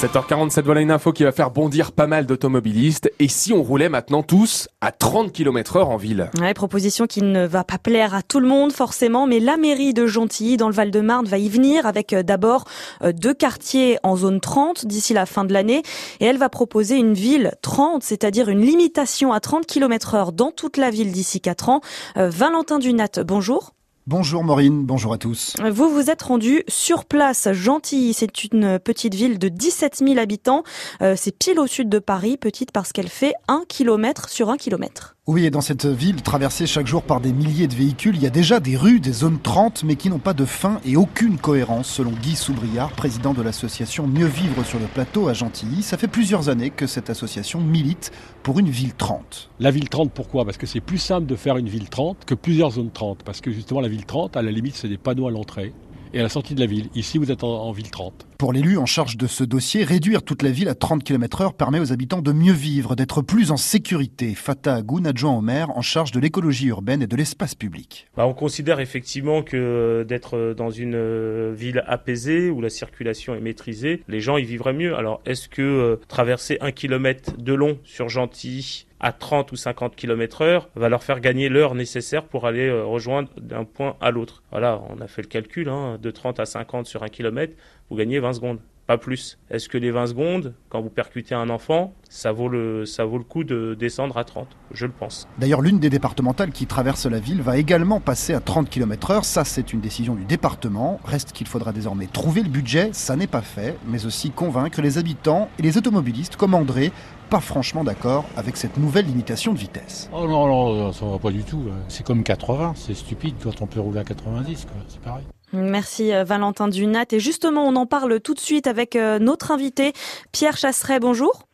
7h47, voilà une info qui va faire bondir pas mal d'automobilistes. Et si on roulait maintenant tous à 30 km heure en ville Ouais, proposition qui ne va pas plaire à tout le monde forcément, mais la mairie de Gentilly dans le Val-de-Marne va y venir avec euh, d'abord euh, deux quartiers en zone 30 d'ici la fin de l'année. Et elle va proposer une ville 30, c'est-à-dire une limitation à 30 km heure dans toute la ville d'ici 4 ans. Euh, Valentin Dunat, bonjour. Bonjour Maureen, bonjour à tous. Vous vous êtes rendu sur place, Gentilly. C'est une petite ville de 17 000 habitants. Euh, c'est pile au sud de Paris, petite parce qu'elle fait un kilomètre sur un kilomètre. Oui, et dans cette ville traversée chaque jour par des milliers de véhicules, il y a déjà des rues, des zones 30, mais qui n'ont pas de fin et aucune cohérence, selon Guy Soubriard, président de l'association Mieux Vivre sur le Plateau à Gentilly. Ça fait plusieurs années que cette association milite pour une ville 30. La ville 30, pourquoi? Parce que c'est plus simple de faire une ville 30 que plusieurs zones 30. Parce que justement, la ville 30, à la limite, c'est des panneaux à l'entrée et à la sortie de la ville. Ici, vous êtes en, ville 30. Pour l'élu en charge de ce dossier, réduire toute la ville à 30 km heure permet aux habitants de mieux vivre, d'être plus en sécurité. Fatah Agoun, adjoint au maire en charge de l'écologie urbaine et de l'espace public. Bah, on considère effectivement que d'être dans une euh, ville apaisée où la circulation est maîtrisée, les gens y vivraient mieux. Alors, est-ce que euh, traverser un kilomètre de long sur Gentilly à 30 ou 50 km heure va leur faire gagner l'heure nécessaire pour aller euh, rejoindre d'un point à l'autre. Voilà, on a fait le calcul, hein, de 30 à 50 sur un kilomètre, vous gagnez 20 secondes, pas plus. Est-ce que les 20 secondes, quand vous percutez un enfant, ça vaut le, ça vaut le coup de descendre à 30 Je le pense. D'ailleurs, l'une des départementales qui traverse la ville va également passer à 30 km heure. Ça, c'est une décision du département. Reste qu'il faudra désormais trouver le budget, ça n'est pas fait, mais aussi convaincre les habitants et les automobilistes comme André pas franchement d'accord avec cette nouvelle limitation de vitesse. Oh non, non, ça va pas du tout. C'est comme 80, c'est stupide quand on peut rouler à 90, c'est pareil. Merci euh, Valentin Dunat. Et justement, on en parle tout de suite avec euh, notre invité, Pierre Chasseret. Bonjour.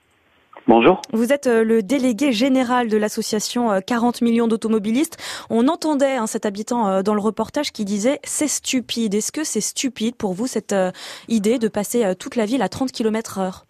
Bonjour. Vous êtes euh, le délégué général de l'association 40 millions d'automobilistes. On entendait hein, cet habitant dans le reportage qui disait c'est stupide. Est-ce que c'est stupide pour vous cette idée de passer toute la ville à 30 km heure?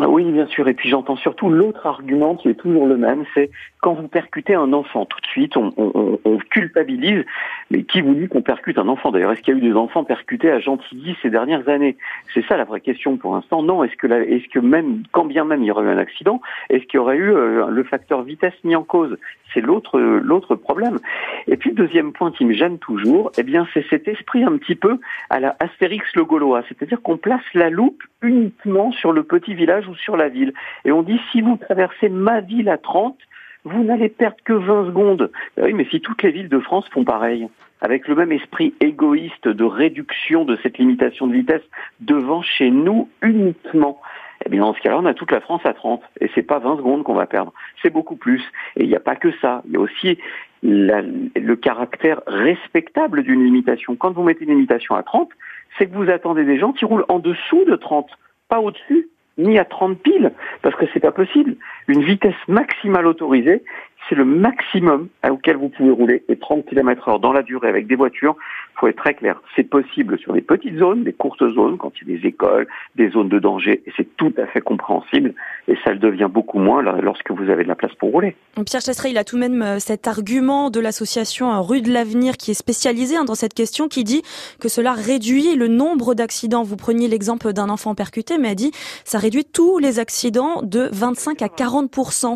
Oui, bien sûr. Et puis j'entends surtout l'autre argument qui est toujours le même, c'est quand vous percutez un enfant, tout de suite, on, on, on culpabilise. Mais qui vous dit qu'on percute un enfant? D'ailleurs, est-ce qu'il y a eu des enfants percutés à Gentilly ces dernières années? C'est ça la vraie question pour l'instant. Non. Est-ce que, est-ce que même, quand bien même il y aurait eu un accident, est-ce qu'il y aurait eu euh, le facteur vitesse mis en cause? C'est l'autre, l'autre problème. Et puis deuxième point qui me gêne toujours, eh bien, c'est cet esprit un petit peu à la Astérix le Gaulois, c'est-à-dire qu'on place la loupe uniquement sur le petit village ou sur la ville. Et on dit si vous traversez ma ville à 30, vous n'allez perdre que 20 secondes. Ben oui, mais si toutes les villes de France font pareil, avec le même esprit égoïste de réduction de cette limitation de vitesse devant chez nous uniquement, eh bien dans ce cas-là, on a toute la France à 30 et c'est pas 20 secondes qu'on va perdre, c'est beaucoup plus. Et il n'y a pas que ça, il y a aussi le caractère respectable d'une limitation. Quand vous mettez une limitation à 30, c'est que vous attendez des gens qui roulent en dessous de 30, pas au-dessus ni à 30 piles, parce que c'est pas possible. Une vitesse maximale autorisée, c'est le maximum auquel vous pouvez rouler, et 30 km heure dans la durée avec des voitures, faut être très clair. C'est possible sur des petites zones, des courtes zones, quand il y a des écoles, des zones de danger, et c'est tout à fait compréhensible, et ça le devient beaucoup moins lorsque vous avez de la place pour rouler. Pierre Chasseret, il a tout de même euh, cet argument de l'association euh, Rue de l'Avenir qui est spécialisée hein, dans cette question, qui dit que cela réduit le nombre d'accidents. Vous preniez l'exemple d'un enfant percuté, mais a dit ça réduit tous les accidents de 25 à 40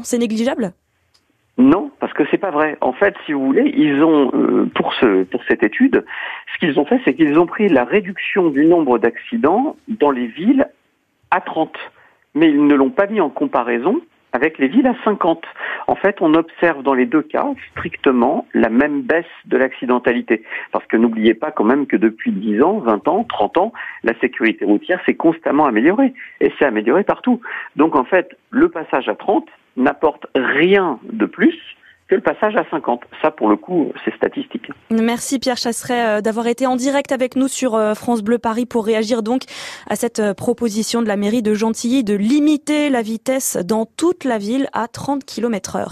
C'est négligeable? Non, parce que c'est pas vrai. En fait, si vous voulez, ils ont euh, pour ce pour cette étude, ce qu'ils ont fait, c'est qu'ils ont pris la réduction du nombre d'accidents dans les villes à 30, mais ils ne l'ont pas mis en comparaison avec les villes à 50. En fait, on observe dans les deux cas strictement la même baisse de l'accidentalité. Parce que n'oubliez pas quand même que depuis 10 ans, 20 ans, 30 ans, la sécurité routière s'est constamment améliorée. Et c'est amélioré partout. Donc en fait, le passage à 30 n'apporte rien de plus que le passage à 50. Ça, pour le coup, c'est statistique. Merci Pierre Chasseret euh, d'avoir été en direct avec nous sur euh, France Bleu Paris pour réagir donc à cette euh, proposition de la mairie de Gentilly de limiter la vitesse dans toute la ville à 30 km heure.